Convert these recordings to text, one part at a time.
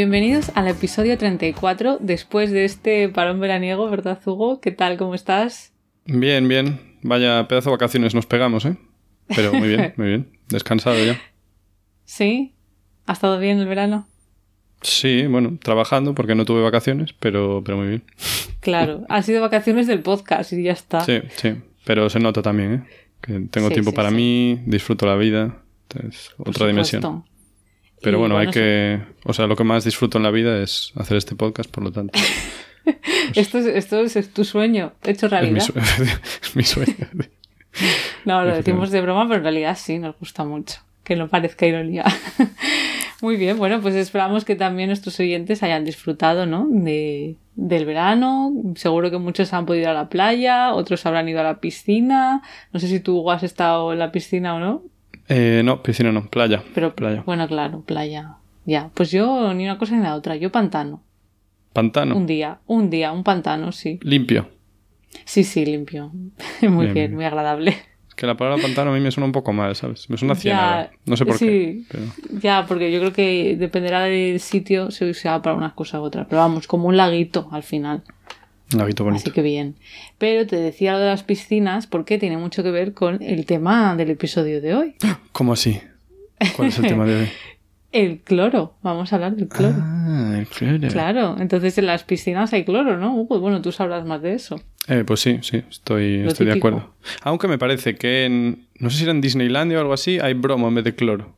Bienvenidos al episodio 34 después de este parón veraniego, ¿verdad, Hugo? ¿Qué tal? ¿Cómo estás? Bien, bien. Vaya pedazo de vacaciones nos pegamos, ¿eh? Pero muy bien, muy bien. Descansado ya. ¿Sí? ¿Ha estado bien el verano? Sí, bueno, trabajando porque no tuve vacaciones, pero, pero muy bien. Claro, han sido vacaciones del podcast y ya está. Sí, sí. Pero se nota también, ¿eh? Que tengo tiempo para mí, disfruto la vida. Es otra dimensión. Pero bueno, hay que. O sea, lo que más disfruto en la vida es hacer este podcast, por lo tanto. esto, es, esto es tu sueño, hecho realidad. Es mi, sueño. no, lo decimos de broma, pero en realidad sí, nos gusta mucho. Que no parezca ironía. Muy bien, bueno, pues esperamos que también nuestros oyentes hayan disfrutado, ¿no? De, del verano. Seguro que muchos han podido ir a la playa, otros habrán ido a la piscina. No sé si tú has estado en la piscina o no. Eh, no, piscina no, playa. Pero, playa. Bueno, claro, playa. Ya, pues yo ni una cosa ni la otra, yo pantano. ¿Pantano? Un día, un día, un pantano, sí. ¿Limpio? Sí, sí, limpio. Muy bien, muy agradable. Es que la palabra pantano a mí me suena un poco mal, ¿sabes? Me suena ciénaga. No sé por qué. Pero... Ya, porque yo creo que dependerá del sitio, se usa para unas cosas u otras. Pero vamos, como un laguito al final. Un laguito bonito. Así que bien. Pero te decía lo de las piscinas porque tiene mucho que ver con el tema del episodio de hoy. ¿Cómo así? ¿Cuál es el tema de hoy? El cloro. Vamos a hablar del cloro. Ah, el cloro. Claro. Entonces en las piscinas hay cloro, ¿no? Hugo, bueno, tú sabrás más de eso. Eh, pues sí, sí, estoy, estoy de acuerdo. Aunque me parece que en. No sé si era en Disneylandia o algo así, hay bromo en vez de cloro.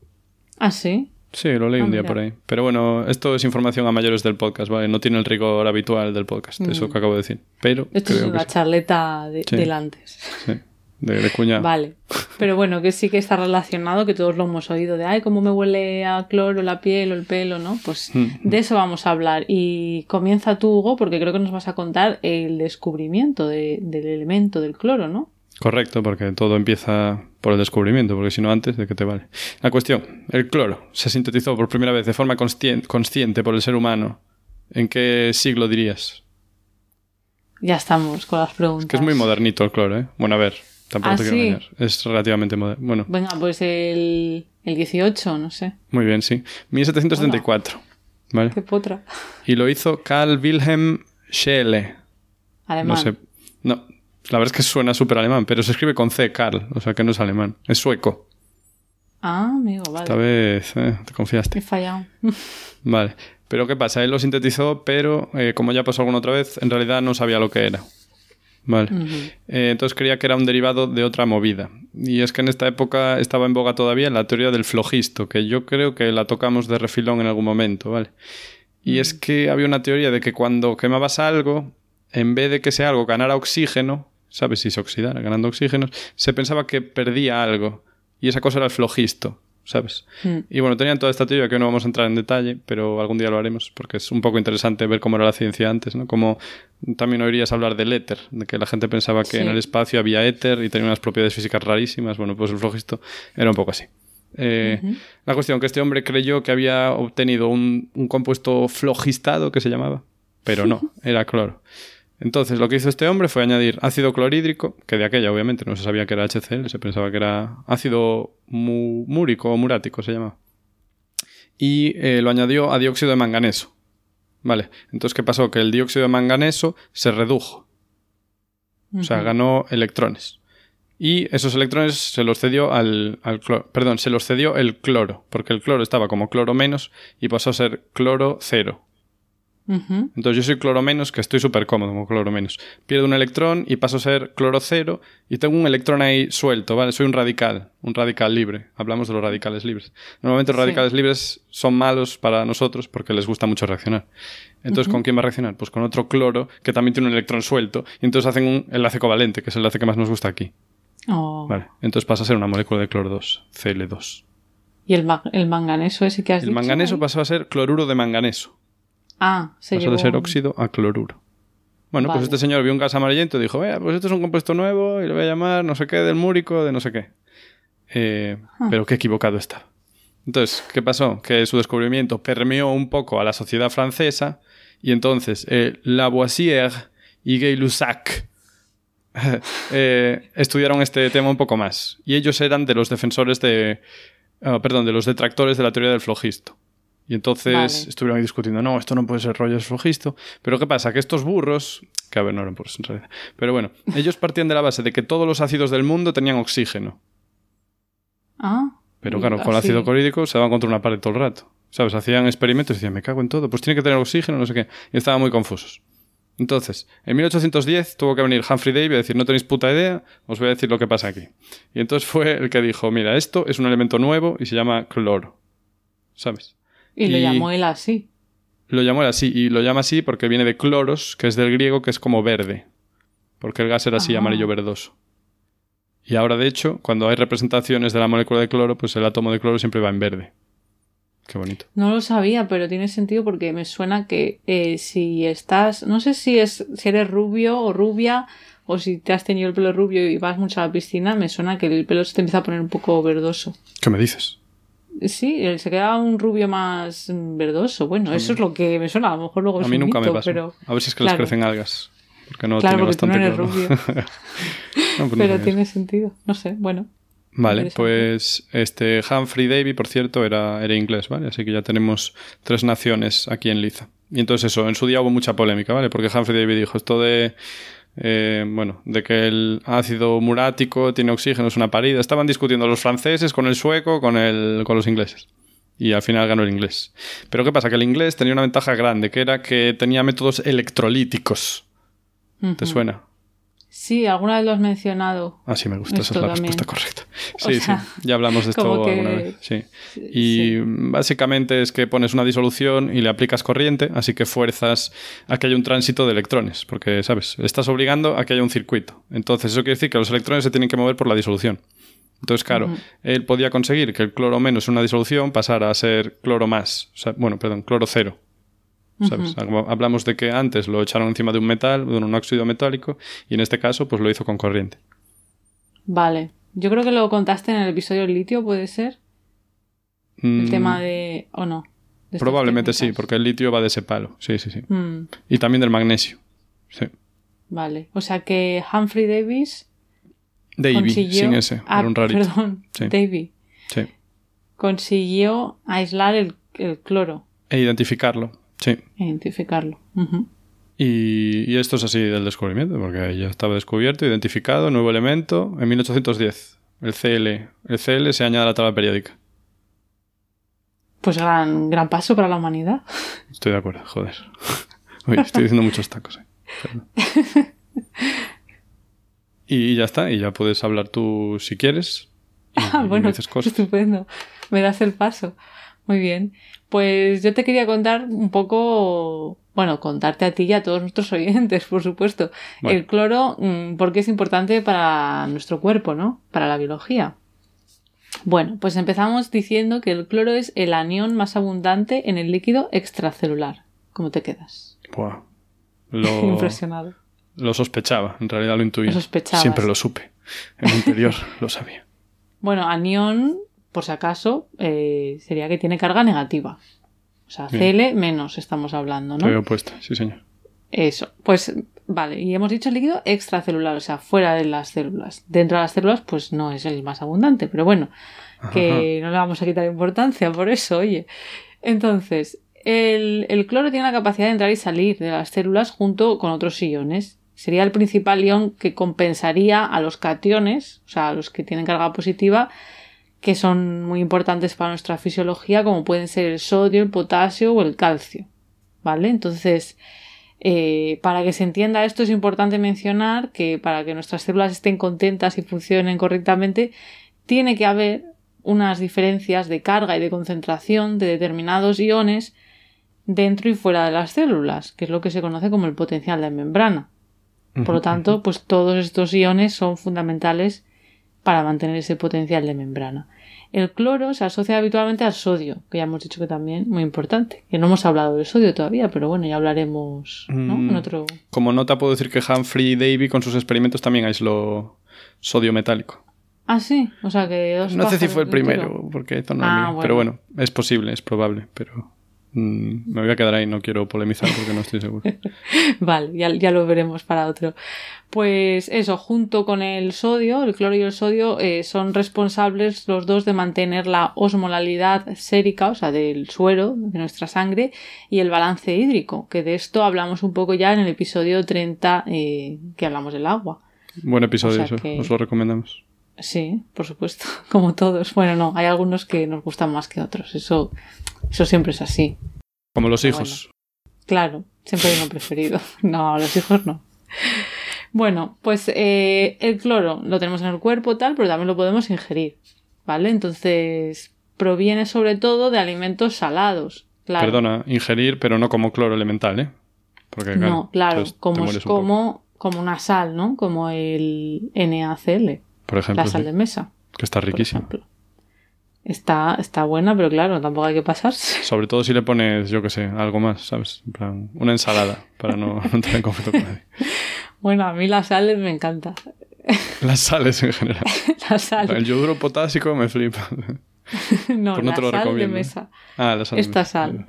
¿Ah, sí? Sí, lo leí un día por ahí. Pero bueno, esto es información a mayores del podcast, ¿vale? No tiene el rigor habitual del podcast, eso que acabo de decir. Pero Esto es una charleta de, Sí. del antes. Sí, de, de cuñado. Vale. Pero bueno, que sí que está relacionado, que todos lo hemos oído, de, ay, cómo me huele a cloro la piel o el pelo, ¿no? Pues Mm. de eso vamos a hablar. Y comienza tú, Hugo, porque creo que nos vas a contar el descubrimiento de- del elemento del cloro, ¿no? Correcto, porque todo empieza por el descubrimiento, porque si no antes, ¿de qué te vale? La cuestión, el cloro se sintetizó por primera vez de forma conscien- consciente por el ser humano. ¿En qué siglo dirías? Ya estamos con las preguntas. Que es muy modernito el cloro, ¿eh? Bueno, a ver, tampoco ¿Ah, te quiero sí? engañar. Es relativamente moderno. Bueno, Venga, pues el, el 18, no sé. muy bien, sí. 1774, ¿vale? Qué potra. Y lo hizo Carl Wilhelm Scheele. Alemán. No sé. La verdad es que suena súper alemán, pero se escribe con C, Carl, o sea que no es alemán. Es sueco. Ah, amigo, vale. Esta vez eh, te confiaste. He fallado. Vale. Pero ¿qué pasa? Él lo sintetizó, pero eh, como ya pasó alguna otra vez, en realidad no sabía lo que era. Vale. Eh, entonces creía que era un derivado de otra movida. Y es que en esta época estaba en boga todavía la teoría del flogisto, que yo creo que la tocamos de refilón en algún momento, ¿vale? Y es que había una teoría de que cuando quemabas algo, en vez de que ese algo ganara oxígeno, ¿sabes? Si se oxidara ganando oxígeno, se pensaba que perdía algo. Y esa cosa era el flogisto, ¿sabes? Mm. Y bueno, tenían toda esta teoría que no vamos a entrar en detalle, pero algún día lo haremos, porque es un poco interesante ver cómo era la ciencia antes, ¿no? Como también oirías hablar del éter, de que la gente pensaba que Sí. en el espacio había éter y tenía unas propiedades físicas rarísimas. Bueno, pues el flogisto era un poco así. Eh, La cuestión que este hombre creyó que había obtenido un, un compuesto flogistado que se llamaba, pero no, era cloro. Entonces lo que hizo este hombre fue añadir ácido clorhídrico, que de aquella obviamente no se sabía que era HCl, se pensaba que era ácido mu- múrico o murático se llamaba. Y eh, lo añadió a dióxido de manganeso. Vale, entonces ¿qué pasó? Que el dióxido de manganeso se redujo. O sea, ganó electrones. Y esos electrones se los cedió al, al cloro. Perdón, se los cedió el cloro, porque el cloro estaba como cloro menos y pasó a ser cloro cero. Entonces yo soy cloro menos, que estoy súper cómodo como cloro menos. Pierdo un electrón y paso a ser cloro cero y tengo un electrón ahí suelto, ¿vale? Soy un radical, un radical libre. Hablamos de los radicales libres. Normalmente los Sí. radicales libres son malos para nosotros porque les gusta mucho reaccionar. Entonces, ¿con quién va a reaccionar? Pues con otro cloro que también tiene un electrón suelto y entonces hacen un enlace covalente, que es el enlace que más nos gusta aquí. Oh. Vale. Entonces pasa a ser una molécula de cloro 2, Cl2. ¿Y el, ma- el manganeso ese que has El dicho? manganeso ahí? pasó a ser cloruro de manganeso. Ah, se Pasó de ser óxido a cloruro. Bueno, pues este señor vio un gas amarillento y dijo, pues esto es un compuesto nuevo y lo voy a llamar no sé qué del múrico, de no sé qué. Eh, ah. Pero qué equivocado estaba. Entonces, ¿qué pasó? Que su descubrimiento permeó un poco a la sociedad francesa y entonces eh, Lavoisier y Gay-Lussac eh, estudiaron este tema un poco más. Y ellos eran de los defensores de... Ah, perdón, de los detractores de la teoría del flogisto. Y entonces estuvieron ahí discutiendo, no, esto no puede ser rollo flogisto. Pero ¿qué pasa? Que estos burros, que a ver, no eran burros en realidad, pero bueno, ellos partían de la base de que todos los ácidos del mundo tenían oxígeno. Ah. Pero claro, con el ácido clorhídrico se daban contra una pared todo el rato. ¿Sabes? Hacían experimentos y decían, me cago en todo, pues tiene que tener oxígeno, no sé qué. Y estaban muy confusos. Entonces, en 1810 tuvo que venir Humphrey Davy a decir, no tenéis puta idea, os voy a decir lo que pasa aquí. Y entonces fue el que dijo, mira, esto es un elemento nuevo y se llama cloro. ¿Sabes? Y, lo llamó él así. Lo llamó él así, y lo llama así porque viene de cloros, que es del griego, que es como verde. Porque el gas era así, amarillo verdoso. Y ahora, de hecho, cuando hay representaciones de la molécula de cloro, pues el átomo de cloro siempre va en verde. Qué bonito. No lo sabía, pero tiene sentido porque me suena que eh, si estás, no sé si es si eres rubio o rubia o si te has tenido el pelo rubio y vas mucho a la piscina, me suena que el pelo se te empieza a poner un poco verdoso. ¿Qué me dices? Sí, se queda un rubio más verdoso. Bueno, eso es lo que me suena. A lo mejor luego es A mí nunca me pasa. Pero... A ver si es que les crecen algas. Porque no claro, tiene porque bastante no eres rubio. Pues pero tiene sentido. No sé, bueno. Vale, pues este Humphrey Davy, por cierto, era, era inglés, ¿vale? Así que ya tenemos tres naciones aquí en Liza. Y entonces eso, en su día hubo mucha polémica, ¿vale? Porque Humphrey Davy dijo esto de, eh, bueno, de que el ácido murático tiene oxígeno, es una parida. Estaban discutiendo los franceses con el sueco, con, el, con los ingleses. Y al final ganó el inglés. Pero ¿qué pasa? Que el inglés tenía una ventaja grande, que era que tenía métodos electrolíticos. ¿Te suena? Sí, alguna vez lo has mencionado. Ah, sí, me gusta, esa es la respuesta correcta. Sí, sí, ya hablamos de esto alguna vez. Sí. Y básicamente es que pones una disolución y le aplicas corriente, así que fuerzas a que haya un tránsito de electrones, porque, ¿sabes? Estás obligando a que haya un circuito. Entonces, eso quiere decir que los electrones se tienen que mover por la disolución. Entonces, claro, él podía conseguir que el cloro menos en una disolución pasara a ser cloro más. O sea, bueno, perdón, cloro cero. Hablamos de que antes lo echaron encima de un metal, de un óxido metálico, y en este caso, pues lo hizo con corriente. Vale. Yo creo que lo contaste en el episodio del litio, ¿puede ser? El mm. tema de. ¿O no? Probablemente sí, porque el litio va de ese palo. Sí, sí, sí. Mm. Y también del magnesio. Sí. Vale. O sea que Humphrey Davis. Davy, sin ese. Ah, un rarito. Perdón. Davy. Sí. Consiguió aislar el, el cloro. E identificarlo. Sí. Identificarlo. y, esto es así del descubrimiento, porque ya estaba descubierto, identificado, nuevo elemento, en 1810. El CL, el CL se añade a la tabla periódica. Pues gran, gran paso para la humanidad. Estoy de acuerdo, joder. estoy diciendo muchos tacos. Eh. y ya está, y ya puedes hablar tú si quieres. ah, bueno, estupendo. Me das el paso. Muy bien. Pues yo te quería contar un poco, bueno, contarte a ti y a todos nuestros oyentes, por supuesto, el cloro, mm, porque es importante para nuestro cuerpo, ¿no? Para la biología. Bueno, pues empezamos diciendo que el cloro es el anión más abundante en el líquido extracelular. ¿Cómo te quedas? Buah. Lo... Impresionado. Lo sospechaba, en realidad lo intuía. Lo Siempre lo supe. En el interior lo sabía. Bueno, anión por si acaso, eh, sería que tiene carga negativa. O sea, Cl menos estamos hablando, ¿no? Estoy opuesta, sí, señor. Eso, pues vale, y hemos dicho el líquido extracelular, o sea, fuera de las células. Dentro de las células, pues no es el más abundante, pero bueno, que no le vamos a quitar importancia por eso, oye. Entonces, el, el, cloro tiene la capacidad de entrar y salir de las células junto con otros iones. Sería el principal ion que compensaría a los cationes, o sea, a los que tienen carga positiva, que son muy importantes para nuestra fisiología, como pueden ser el sodio, el potasio o el calcio. ¿Vale? Entonces, eh, para que se entienda esto es importante mencionar que para que nuestras células estén contentas y funcionen correctamente, tiene que haber unas diferencias de carga y de concentración de determinados iones dentro y fuera de las células, que es lo que se conoce como el potencial de membrana. Por lo tanto, pues todos estos iones son fundamentales para mantener ese potencial de membrana. El cloro se asocia habitualmente al sodio, que ya hemos dicho que también muy importante. Que no hemos hablado del sodio todavía, pero bueno, ya hablaremos ¿no? en Mm, otro. Como nota puedo decir que Humphrey Davy con sus experimentos también aisló sodio metálico. Ah, sí, o sea que dos No sé si fue el primero, porque esto no Ah, miré. bueno. Pero bueno, es posible, es probable, pero mm, me voy a quedar ahí, no quiero polemizar porque no estoy seguro. Vale, ya, ya lo veremos para otro. Pues eso, junto con el sodio, el cloro y el sodio eh, son responsables los dos de mantener la osmolalidad sérica, o sea, del suero de nuestra sangre, y el balance hídrico, que de esto hablamos un poco ya en el episodio 30 eh, que hablamos del agua. Buen episodio, O sea eso, que- os lo recomendamos. Sí, por supuesto, como todos. Bueno, no, hay algunos que nos gustan más que otros, eso, eso siempre es así. Como los Pero hijos. Claro, siempre hay uno preferido. No, los hijos no. Bueno, pues eh, el cloro lo tenemos en el cuerpo tal, pero también lo podemos ingerir, ¿vale? Entonces proviene sobre todo de alimentos salados. Claro. Perdona, ingerir, pero no como cloro elemental, ¿eh? Porque, claro, no, claro, te como, un como, como una sal, ¿no? Como el NaCl, Por ejemplo, la sal de mesa, que está ejemplo. Está, está buena, pero claro, tampoco hay que pasarse. Sobre todo si le pones, yo qué sé, algo más, ¿sabes? En plan, una ensalada, para no, no entrar en conflicto con nadie. Bueno, a mí la sal me encanta. Las sales en general. La sal. El yoduro potásico me flipa. No, Pues no la te lo sal de recomiendo. mesa. Ah, la sal. Esta sal.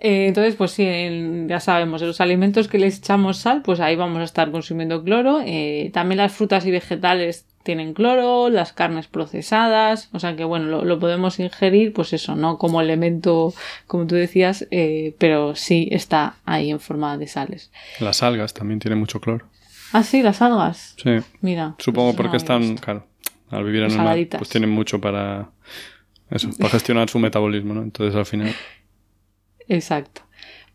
Eh, entonces, pues sí, en- ya sabemos, en los alimentos que les echamos sal, pues ahí vamos a estar consumiendo cloro. Eh, también las frutas y vegetales tienen cloro, las carnes procesadas, o sea que bueno, lo, lo podemos ingerir, pues eso, no como elemento, como tú decías, eh, pero sí está ahí en forma de sales. Las algas también tienen mucho cloro. Ah, sí, las algas. Sí. Mira. Supongo pues porque están, claro, al vivir en el mar, pues tienen mucho para eso, para gestionar su metabolismo, ¿no? Entonces al final, Exacto.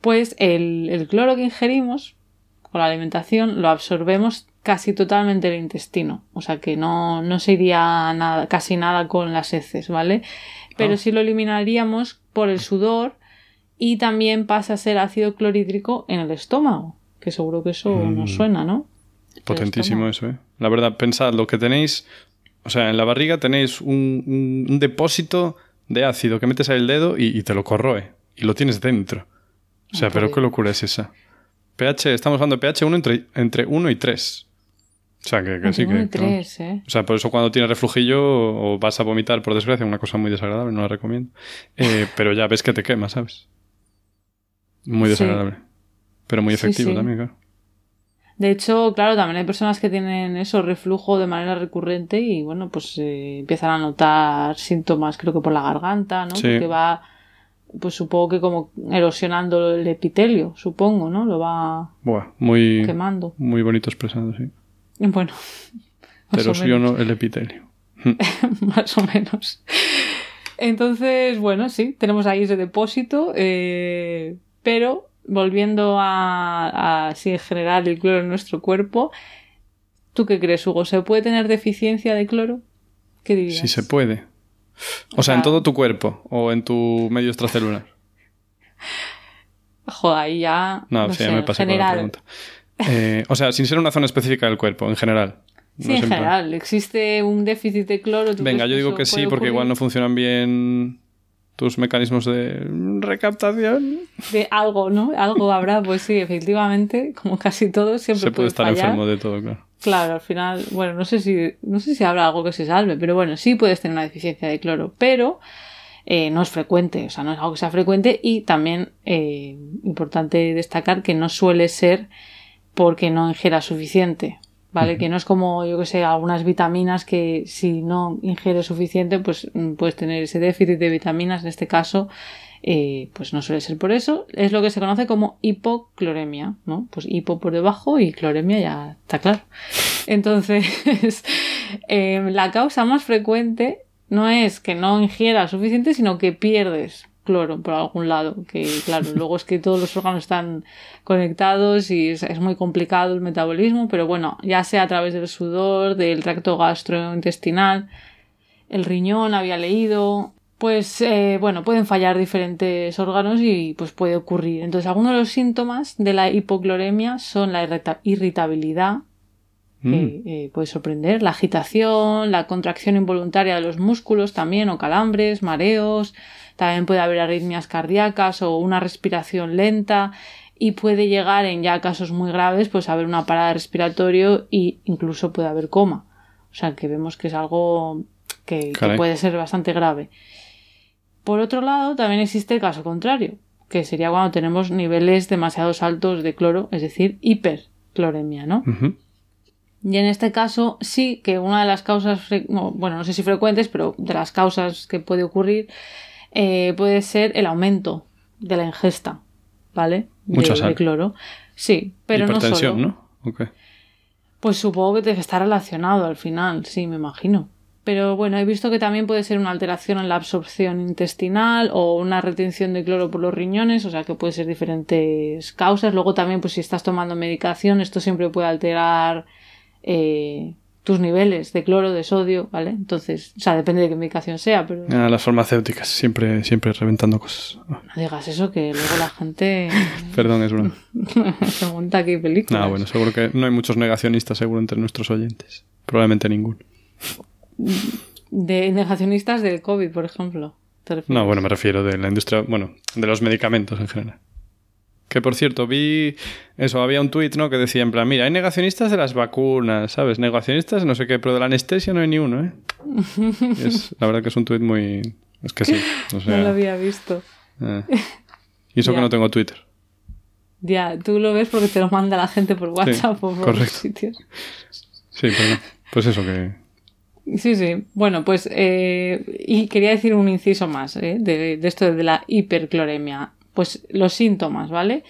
Pues el, el cloro que ingerimos con la alimentación lo absorbemos casi totalmente del intestino. O sea que no, no se iría nada, casi nada con las heces, ¿vale? Pero Ah. sí lo eliminaríamos por el sudor y también pasa a ser ácido clorhídrico en el estómago. Que seguro que eso Mm. nos suena, ¿no? potentísimo eso, ¿eh? La verdad, pensad lo que tenéis, o sea, en la barriga tenéis un, un- un depósito de ácido que metes ahí el dedo y, y te lo corroe. Y lo tienes dentro. O sea, Ah, pero qué locura es esa. pH, estamos hablando de pH 1 entre, entre 1 y 3. O sea, que, que sí, que, tres, ¿eh? O sea, por eso cuando tienes reflujillo o vas a vomitar, por desgracia, una cosa muy desagradable, no la recomiendo. Eh, pero ya ves que te quema, ¿sabes? Muy Sí. desagradable. Pero muy efectivo sí. también, claro. De hecho, claro, también hay personas que tienen eso, reflujo de manera recurrente y bueno, pues eh, empiezan a notar síntomas, creo que por la garganta, ¿no? Sí. Porque va, pues supongo que como erosionando el epitelio, supongo, ¿no? Lo va Buah, muy, quemando. muy bonito expresado, sí. Bueno, Pero o yo menos. no el epitelio. más o menos. Entonces, bueno, sí, tenemos ahí ese depósito, eh, pero volviendo a, a sí, en general el cloro en nuestro cuerpo, ¿tú qué crees, Hugo? ¿Se puede tener deficiencia de cloro? ¿Qué dirías? Si se puede. O, O sea, en todo tu cuerpo o en tu medio extracelular. Joder, ahí ya. No, No, sí, sé, ya me pasé con la pregunta. Eh, o sea, sin ser una zona específica del cuerpo, en general. Sí, en general. ¿Existe un déficit de cloro? ¿Tú Venga, yo digo que sí, porque igual no funcionan bien tus mecanismos de recaptación. De algo, ¿no? Algo habrá, pues sí, efectivamente, como casi todo, siempre Se puede estar fallar. enfermo de todo, claro. Claro, al final, bueno, no sé si, no sé si habrá algo que se salve, pero bueno, sí puedes tener una deficiencia de cloro, pero eh, no es frecuente, o sea, no es algo que sea frecuente y también eh, importante destacar que no suele ser porque no ingieras suficiente, ¿vale? Que no es como, yo que sé, algunas vitaminas que si no ingieres suficiente, pues mm, puedes tener ese déficit de vitaminas, en este caso, eh, pues no suele ser por eso. Es lo que se conoce como hipocloremia, ¿no? Pues hipo por debajo y cloremia ya está claro. Entonces, eh, la causa más frecuente no es que no ingieras suficiente, sino que pierdes cloro por algún lado. Que claro, luego es que todos los órganos están conectados y es, es muy complicado el metabolismo, pero bueno, ya sea a través del sudor, del tracto gastrointestinal, el riñón, había leído, pues eh, bueno, pueden fallar diferentes órganos y pues puede ocurrir. Entonces, algunos de los síntomas de la hipocloremia son la irrita- irritabilidad, que mm. eh, puede sorprender. La agitación, la contracción involuntaria de los músculos también, o calambres, mareos. También puede haber arritmias cardíacas o una respiración lenta. Y puede llegar en ya casos muy graves, pues a haber una parada respiratorio e incluso puede haber coma. O sea que vemos que es algo que, que puede ser bastante grave. Por otro lado, también existe el caso contrario, que sería cuando tenemos niveles demasiado altos de cloro, es decir, hipercloremia, ¿no? Y en este caso sí que una de las causas, bueno, no sé si frecuentes, pero de las causas que puede ocurrir eh, puede ser el aumento de la ingesta, ¿vale? Mucha de, cloro. Sí, pero no solo. ¿no? Pues supongo que está relacionado al final, sí, me imagino. Pero bueno, he visto que también puede ser una alteración en la absorción intestinal o una retención de cloro por los riñones, o sea que puede ser diferentes causas. Luego también, pues si estás tomando medicación, esto siempre puede alterar eh, tus niveles de cloro, de sodio, ¿vale? Entonces, o sea, depende de qué medicación sea, pero... Ah, las farmacéuticas, siempre, siempre reventando cosas. No digas eso, que luego la gente... Perdón, es broma. Se monta aquí películas. Ah, bueno, seguro que no hay muchos negacionistas, seguro, entre nuestros oyentes. Probablemente ninguno de negacionistas del COVID, por ejemplo. No, bueno, me refiero de la industria, bueno, de los medicamentos en general. Que por cierto, vi eso, había un tuit, ¿no? Que decía en plan, mira, hay negacionistas de las vacunas, ¿sabes? Negacionistas, no sé qué, pero de la anestesia no hay ni uno, ¿eh? es, la verdad que es un tuit muy... Es que sí. no lo había visto. Eh. Y eso que no tengo Twitter. Ya, tú lo ves porque te lo manda la gente por WhatsApp o por otros sitios. Sí, pero pues eso que Sí, sí. Bueno, pues eh, y quería decir un inciso más ¿eh? de, esto de la hipercloremia. Pues los síntomas, ¿vale?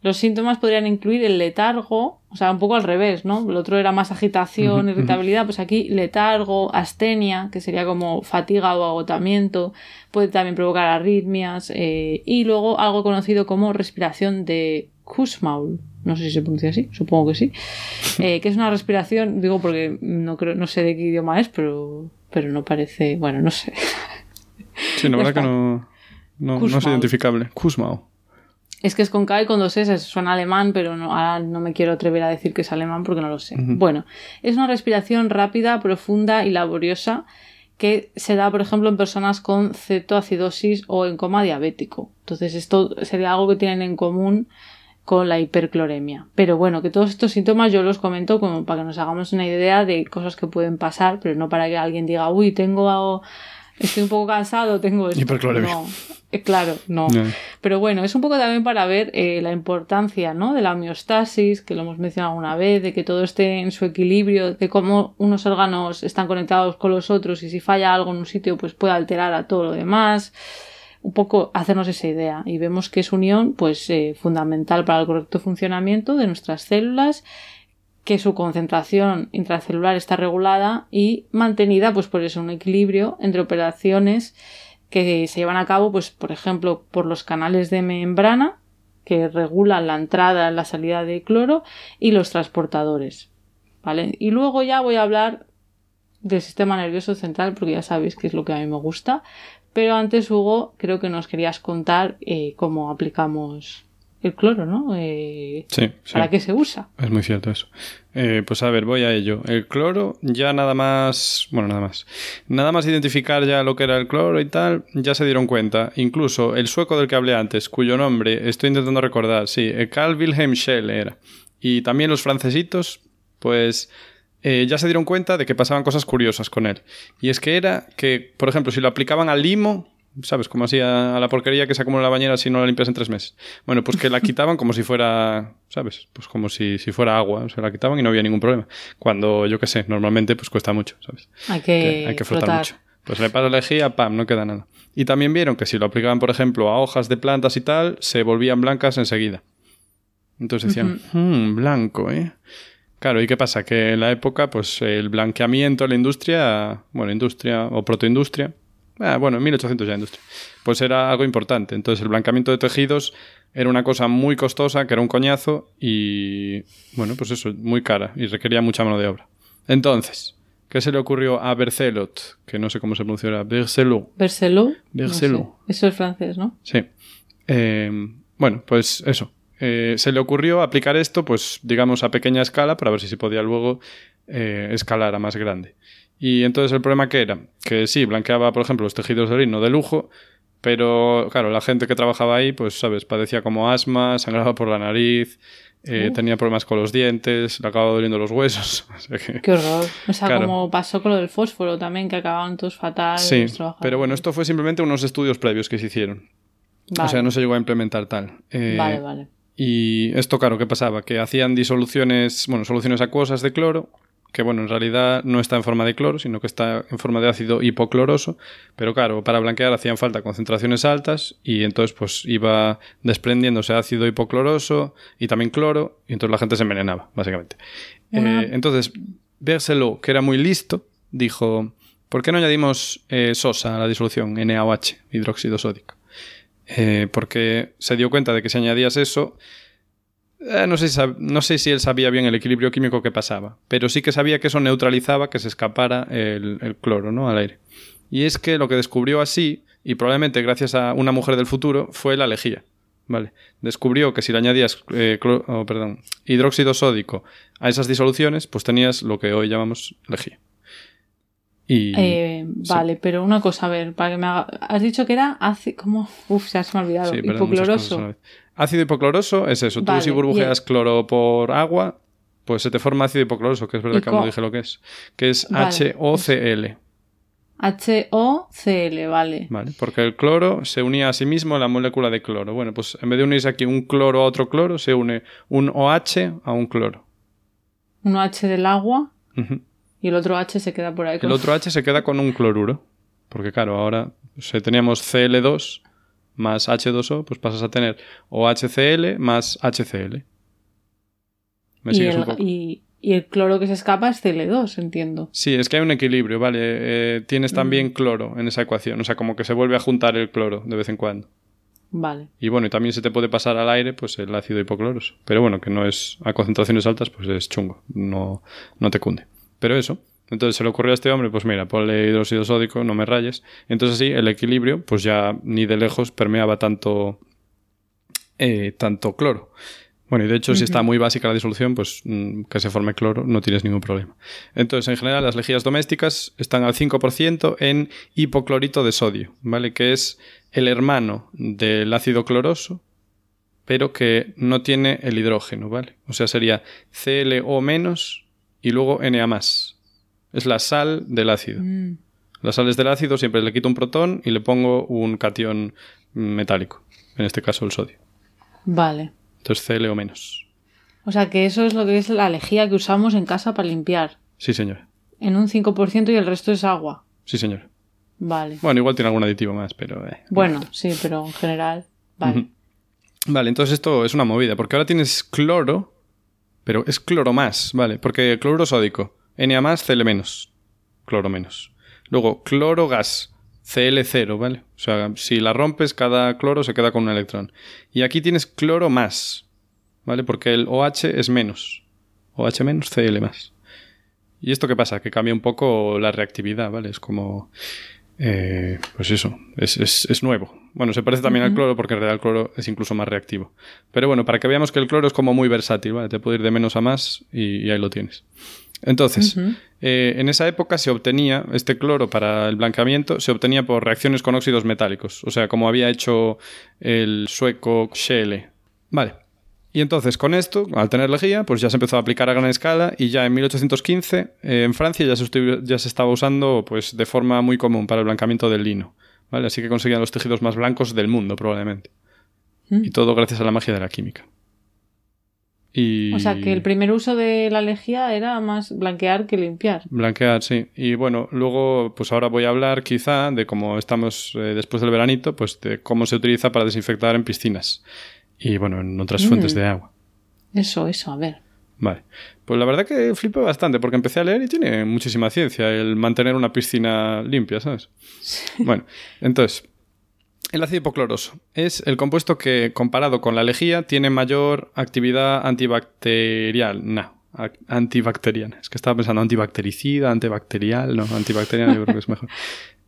Los síntomas podrían incluir el letargo, o sea, un poco al revés, ¿no? El otro era más agitación, irritabilidad, pues aquí letargo, astenia, que sería como fatiga o agotamiento, puede también provocar arritmias, eh, y luego algo conocido como respiración de Kussmaul, no sé si se pronuncia así, supongo que sí, eh, que es una respiración, digo porque no creo, no sé de qué idioma es, pero, pero no parece, bueno, no sé. Sí, la verdad que no, no, es identificable. Kussmaul. Es que es con K y con dos S, suena alemán, pero no, ahora no me quiero atrever a decir que es alemán porque no lo sé. Bueno, es una respiración rápida, profunda y laboriosa que se da, por ejemplo, en personas con cetoacidosis o en coma diabético. Entonces, esto sería algo que tienen en común con la hipercloremia. Pero bueno, que todos estos síntomas yo los comento como para que nos hagamos una idea de cosas que pueden pasar, pero no para que alguien diga, uy, tengo estoy un poco cansado, tengo esto. No, eh, claro, no. Pero bueno, es un poco también para ver eh, la importancia ¿no? de la homeostasis, que lo hemos mencionado alguna vez, de que todo esté en su equilibrio, de cómo unos órganos están conectados con los otros y si falla algo en un sitio, pues puede alterar a todo lo demás un poco hacernos esa idea y vemos que es unión pues eh, fundamental para el correcto funcionamiento de nuestras células que su concentración intracelular está regulada y mantenida pues por eso un equilibrio entre operaciones que se llevan a cabo pues por ejemplo por los canales de membrana que regulan la entrada y la salida de cloro y los transportadores ¿vale? y luego ya voy a hablar del sistema nervioso central porque ya sabéis que es lo que a mí me gusta pero antes, Hugo, creo que nos querías contar eh, cómo aplicamos el cloro, ¿no? Eh, sí, ¿Para qué se usa? Es muy cierto eso. Eh, pues a ver, voy a ello. El cloro, ya nada más. Bueno, nada más. Nada más identificar ya lo que era el cloro y tal, ya se dieron cuenta. Incluso el sueco del que hablé antes, cuyo nombre estoy intentando recordar, sí, Carl Wilhelm Schell era. Y también los francesitos, pues eh, ya se dieron cuenta de que pasaban cosas curiosas con él. Y es que era que, por ejemplo, si lo aplicaban al limo, ¿sabes? Como así a, la porquería que se acumula en la bañera si no la limpias en tres meses. Bueno, pues que la quitaban como si fuera, ¿sabes? Pues como si, si fuera agua. O sea, la quitaban y no había ningún problema. Cuando, yo qué sé, normalmente pues cuesta mucho, ¿sabes? Hay que, hay que frotar mucho. Pues le pasa la lejía, pam, no queda nada. Y también vieron que si lo aplicaban, por ejemplo, a hojas de plantas y tal, se volvían blancas enseguida. Entonces decían, mmm, blanco, ¿eh? Claro, ¿y qué pasa? Que en la época, pues el blanqueamiento, la industria, bueno, industria o protoindustria, ah, bueno, en 1800 ya industria, pues era algo importante. Entonces el blanqueamiento de tejidos era una cosa muy costosa, que era un coñazo y, bueno, pues eso, muy cara y requería mucha mano de obra. Entonces, ¿qué se le ocurrió a Bercelot? Que no sé cómo se pronuncia, Bercelot. ¿Bercelot? Bercelot. Eso es francés, ¿no? Sí. Eh, bueno, pues eso, eh, se le ocurrió aplicar esto, pues digamos a pequeña escala para ver si se podía luego eh, escalar a más grande. Y entonces el problema que era, que sí, blanqueaba, por ejemplo, los tejidos de lino de lujo, pero claro, la gente que trabajaba ahí, pues sabes, padecía como asma, sangraba por la nariz, eh, tenía problemas con los dientes, le acababa doliendo los huesos. Qué horror. O sea, como pasó con lo del fósforo también, que acababan todos fatal. Sí, pero bueno, esto fue simplemente unos estudios previos que se hicieron. O sea, no se llegó a implementar tal. Eh, vale, vale. Y esto, claro, ¿qué pasaba? Que hacían disoluciones, bueno, soluciones acuosas de cloro, que bueno, en realidad no está en forma de cloro, sino que está en forma de ácido hipocloroso, pero claro, para blanquear hacían falta concentraciones altas y entonces pues iba desprendiéndose ácido hipocloroso y también cloro y entonces la gente se envenenaba, básicamente. Eh, entonces, Vérselo, que era muy listo, dijo, ¿por qué no añadimos eh, sosa a la disolución, NaOH, hidróxido sódico? Eh, porque se dio cuenta de que si añadías eso, eh, no, sé si, no sé si él sabía bien el equilibrio químico que pasaba, pero sí que sabía que eso neutralizaba que se escapara el, cloro ¿no? al aire. Y es que lo que descubrió así, y probablemente gracias a una mujer del futuro, fue la lejía. ¿Vale? Descubrió que si le añadías eh, oh, perdón, hidróxido sódico a esas disoluciones, pues tenías lo que hoy llamamos lejía. Eh, vale, pero una cosa, a ver, para que me haga... Has dicho que era ácido... ¿Cómo? Uf, ya se me ha olvidado. hipocloroso. Ácido hipocloroso es eso. Tú si burbujeas cloro por agua, pues se te forma ácido hipocloroso, que es verdad que no dije lo que es. Que es HOCl. HOCl, vale. Vale, porque el cloro se unía a sí mismo en la molécula de cloro. Bueno, pues en vez de unirse aquí un cloro a otro cloro, se une un OH a un cloro. Un OH del agua. Y el otro H se queda por ahí. El otro H se queda con un cloruro. Porque claro, ahora si teníamos Cl2 más H2O, pues pasas a tener OHCl más HCl. ¿Me y, el, un poco? Y, el cloro que se escapa es Cl2, entiendo. Sí, es que hay un equilibrio, ¿vale? Eh, tienes mm. también cloro en esa ecuación, o sea, como que se vuelve a juntar el cloro de vez en cuando. Vale. Y bueno, y también se te puede pasar al aire pues el ácido hipocloroso. Pero bueno, que no es a concentraciones altas, pues es chungo, no, no te cunde. Pero eso. Entonces se le ocurrió a este hombre, pues mira, ponle hidróxido sódico, no me rayes. Entonces sí, el equilibrio, pues ya ni de lejos permeaba tanto, eh, tanto cloro. Bueno, y de hecho, si está muy básica la disolución, pues mm, que se forme cloro, no tienes ningún problema. Entonces, en general, las lejías domésticas están al 5% en hipoclorito de sodio, ¿vale? Que es el hermano del ácido cloroso, pero que no tiene el hidrógeno, ¿vale? O sea, sería ClO menos y luego Na Es la sal del ácido. Mm. Las sales del ácido siempre le quito un protón y le pongo un cation metálico, en este caso el sodio. Vale. Entonces Cl o menos. O sea que eso es lo que es la lejía que usamos en casa para limpiar. Sí, señor. En un 5% y el resto es agua. Sí, señor. Vale. Bueno, igual tiene algún aditivo más, pero... Eh, bueno, sí, pero en general... Vale. Vale, entonces esto es una movida, porque ahora tienes cloro pero es cloro más, ¿vale? Porque cloro sódico, Na más, Cl menos. Cloro menos. Luego, cloro gas, Cl0, ¿vale? O sea, si la rompes, cada cloro se queda con un electrón. Y aquí tienes cloro más, ¿vale? Porque el OH es menos. OH menos, Cl más. ¿Y esto qué pasa? Que cambia un poco la reactividad, ¿vale? Es como... Eh, pues eso, es, es, nuevo. Bueno, se parece también al cloro porque en realidad el cloro es incluso más reactivo. Pero bueno, para que veamos que el cloro es como muy versátil, ¿vale? Te puede ir de menos a más y, ahí lo tienes. Entonces, eh, en esa época se obtenía, este cloro para el blanqueamiento, se obtenía por reacciones con óxidos metálicos, o sea, como había hecho el sueco Scheele. Vale, y entonces con esto, al tener lejía, pues ya se empezó a aplicar a gran escala y ya en 1815 eh, en Francia ya se, ya se estaba usando pues de forma muy común para el blancamiento del lino. ¿vale? Así que conseguían los tejidos más blancos del mundo probablemente. Mm. Y todo gracias a la magia de la química. Y... O sea que el primer uso de la lejía era más blanquear que limpiar. Blanquear, sí. Y bueno, luego, pues ahora voy a hablar quizá de cómo estamos eh, después del veranito, pues de cómo se utiliza para desinfectar en piscinas y bueno, en otras fuentes de mm. agua. Eso, eso, a ver. Vale. Pues la verdad que flipo bastante porque empecé a leer y tiene muchísima ciencia el mantener una piscina limpia, ¿sabes? Bueno, entonces, el ácido hipocloroso es el compuesto que, comparado con la lejía, tiene mayor actividad antibacterial. No, antibacteriana. Es que estaba pensando antibactericida, antibacterial. No, antibacteriana yo creo que es mejor.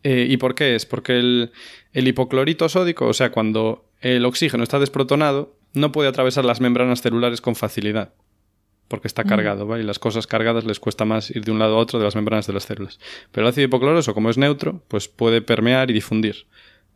Eh, ¿Y por qué es? Porque el, el hipoclorito sódico, o sea, cuando el oxígeno está desprotonado, no puede atravesar las membranas celulares con facilidad porque está Mm. cargado, ¿vale? Y las cosas cargadas les cuesta más ir de un lado a otro de las membranas de las células. Pero el ácido hipocloroso, como es neutro, pues puede permear y difundir.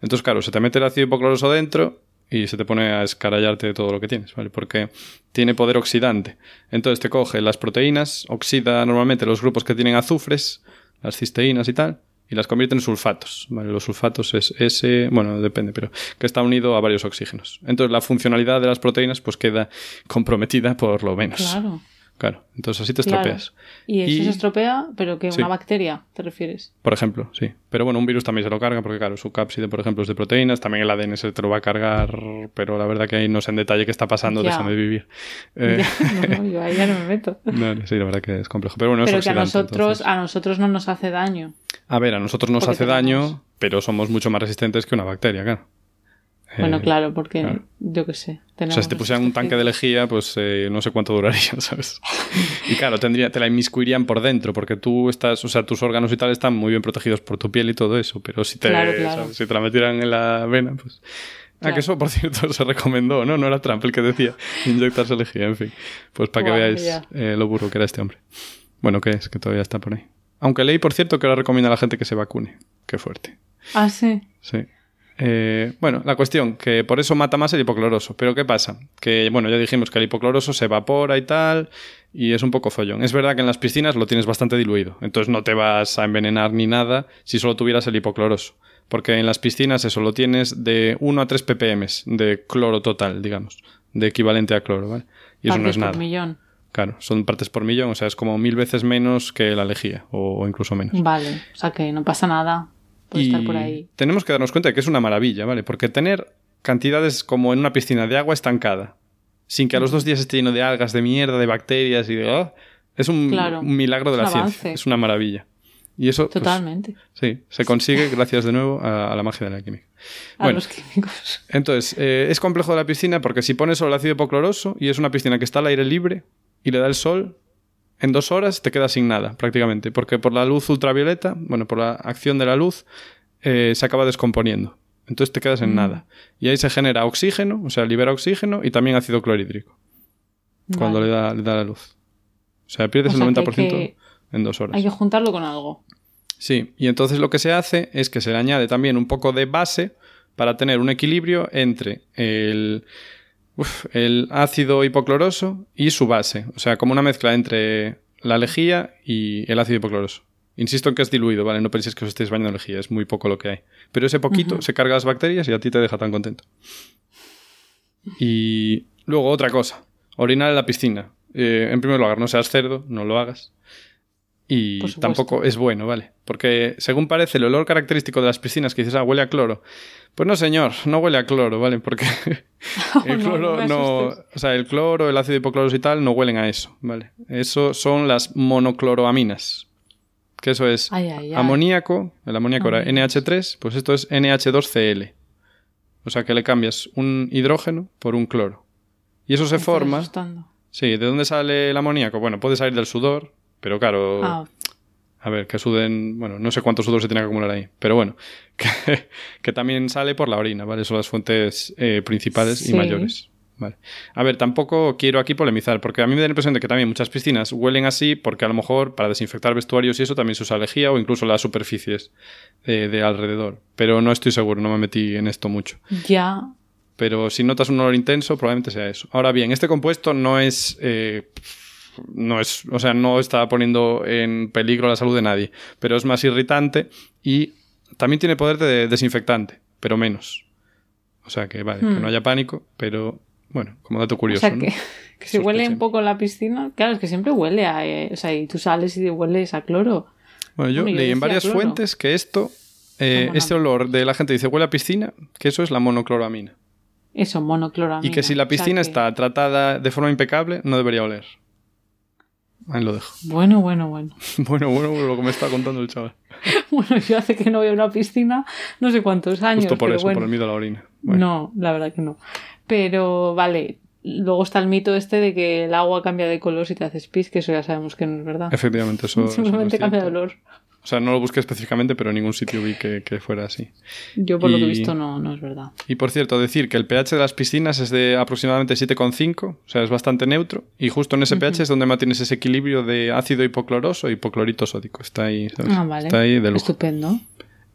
Entonces, claro, se te mete el ácido hipocloroso dentro y se te pone a escarallarte de todo lo que tienes, ¿vale? Porque tiene poder oxidante. Entonces te coge las proteínas, oxida normalmente los grupos que tienen azufres, las cisteínas y tal, y las convierte en sulfatos, ¿vale? Los sulfatos es ese, bueno, depende, pero que está unido a varios oxígenos. Entonces la funcionalidad de las proteínas pues queda comprometida por lo menos. Claro. Claro, entonces así te Claro. estropeas. Y eso Y- se estropea, pero que Sí. una bacteria, ¿te refieres? Por ejemplo, sí. Pero bueno, un virus también se lo carga porque, claro, su cápside, por ejemplo, es de proteínas. También el ADN se te lo va a cargar, pero la verdad que ahí no sé en detalle qué está pasando, Ya. déjame vivir. Eh, Ya, no, yo ahí ya no me meto. no, sí, la verdad que es complejo. Pero bueno, es Pero que a nosotros, entonces. a nosotros no nos hace daño. A ver, a nosotros nos Porque hace tenemos- daño, pero somos mucho más resistentes que una bacteria, claro. Bueno, Eh, claro, porque claro. yo qué sé. O sea, si te pusieran un tanque de lejía, pues eh, no sé cuánto duraría, ¿sabes? Y claro, tendría, te la inmiscuirían por dentro, porque tú estás, o sea, tus órganos y tal están muy bien protegidos por tu piel y todo eso, pero si te, Claro, claro. si te la metieran en la vena, pues... Ah, que eso, por cierto, se recomendó, ¿no? No era Trump el que decía inyectarse lejía, en fin. Pues para que veáis eh, lo burro que era este hombre. Bueno, ¿qué es? Que todavía está por ahí. Aunque leí, por cierto, que ahora recomienda a la gente que se vacune. Qué fuerte. Ah, sí. Sí. Eh, bueno, la cuestión, que por eso mata más el hipocloroso. Pero ¿qué pasa? Que, bueno, ya dijimos que el hipocloroso se evapora y tal, y es un poco follón. Es verdad que en las piscinas lo tienes bastante diluido, entonces no te vas a envenenar ni nada si solo tuvieras el hipocloroso. Porque en las piscinas eso lo tienes de 1 a 3 ppm de cloro total, digamos, de equivalente a cloro, ¿vale? Y eso no Partes es por nada. millón. Claro, son partes por millón, o sea, es como mil veces menos que la lejía, o, o incluso menos. Vale, o sea que no pasa nada. Puede estar por ahí. tenemos que darnos cuenta de que es una maravilla, ¿vale? Porque tener cantidades como en una piscina de agua estancada, sin que a los dos días esté lleno de algas, de mierda, de bacterias y de... es un, Claro, un milagro de la ciencia. Es una maravilla. Y eso, pues, Totalmente. sí, se consigue gracias de nuevo a, a la magia de la química. a bueno. los químicos. Entonces, eh, es complejo de la piscina porque si pones solo el ácido hipocloroso y es una piscina que está al aire libre y le da el sol, en dos horas te quedas sin nada, prácticamente. Porque por la luz ultravioleta, bueno, por la acción de la luz, eh, se acaba descomponiendo. Entonces te quedas en Mm. nada. Y ahí se genera oxígeno, o sea, libera oxígeno y también ácido clorhídrico cuando le, da, le da la luz. O sea, pierdes O sea, el que 90% hay que- en dos horas. Hay que juntarlo con algo. Sí, y entonces lo que se hace es que se le añade también un poco de base para tener un equilibrio entre el, uf, el ácido hipocloroso y su base. O sea, como una mezcla entre la lejía y el ácido hipocloroso. Insisto en que es diluido, ¿vale? No penséis que os estéis bañando en lejía, es muy poco lo que hay. Pero ese poquito se carga las bacterias y a ti te deja tan contento. Y luego otra cosa, orinar en la piscina. Eh, en primer lugar, no seas cerdo, no lo hagas. Y tampoco es bueno, ¿vale? Porque según parece el olor característico de las piscinas que dices, ah, huele a cloro. Pues no, señor, no huele a cloro, ¿vale? Porque el No, cloro no o sea, el cloro, el ácido hipocloroso y tal no huelen a eso, ¿vale? Eso son las monocloroaminas. Que eso es Ay, ay, ay. amoníaco, el amoníaco era Aminas. NH3, pues esto es NH2Cl. O sea que le cambias un hidrógeno por un cloro. Y eso se Me forma. Sí, ¿de dónde sale el amoníaco? Bueno, puede salir del sudor, pero claro, Ah, a ver, que suden, bueno, no sé cuánto sudor se tiene que acumular ahí, pero bueno, que, que también sale por la orina, ¿vale? Son las fuentes eh, principales y mayores. Vale. A ver, tampoco quiero aquí polemizar, porque a mí me da la impresión de que también muchas piscinas huelen así, porque a lo mejor para desinfectar vestuarios y eso también se usa lejía o incluso las superficies de alrededor. Pero no estoy seguro, no me metí en esto mucho. ya. Pero si notas un olor intenso, probablemente sea eso. Ahora bien, este compuesto no es. eh, no es. O sea, no está poniendo en peligro la salud de nadie. Pero es más irritante y también tiene poder de desinfectante, pero menos. O sea que, vale, que Hmm. no haya pánico, pero bueno, como dato O curioso. ¿no? que, que si huele un poco la piscina, claro, es que siempre huele a. eh, o sea, y tú sales y hueles a cloro. Bueno, yo Bueno, yo leí en varias fuentes que esto. eh, este olor de la gente dice huele a piscina, que eso es la monocloramina. Eso, monocloramina. Y que si la O sea piscina que- está tratada de forma impecable, no debería oler. Ahí lo dejo. Bueno, bueno, bueno. Bueno, bueno, bueno, lo que me está contando el chaval. Bueno, yo hace que no voy a una piscina no sé cuántos años. Justo por pero eso, bueno. por el miedo a la orina. Bueno, No, la verdad que no. Pero vale, luego está el mito este de que el agua cambia de color si te haces pis, que eso ya sabemos que no es verdad. Efectivamente, eso. eso no es Simplemente cambia de olor. O sea, no lo busqué específicamente, pero en ningún sitio vi que, fuera así. Yo por lo que he visto no, no es verdad. Y por cierto, decir que el pH de las piscinas es de aproximadamente 7,5, o sea, es bastante neutro. Y justo en ese pH es donde mantienes ese equilibrio de ácido hipocloroso y hipoclorito sódico. Está ahí, Ah, vale. Está ahí de lujo. Estupendo.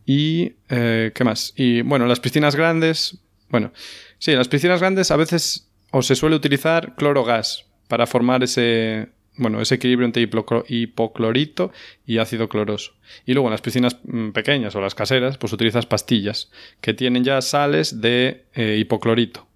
Y, eh, ¿qué más? Y bueno, las piscinas grandes, bueno, sí, las piscinas grandes a veces o se suele utilizar cloro gas para formar ese, bueno, ese equilibrio entre hipoclorito y ácido cloroso. Y luego en las piscinas mm, pequeñas o las caseras, pues utilizas pastillas que tienen ya sales de eh, hipoclorito,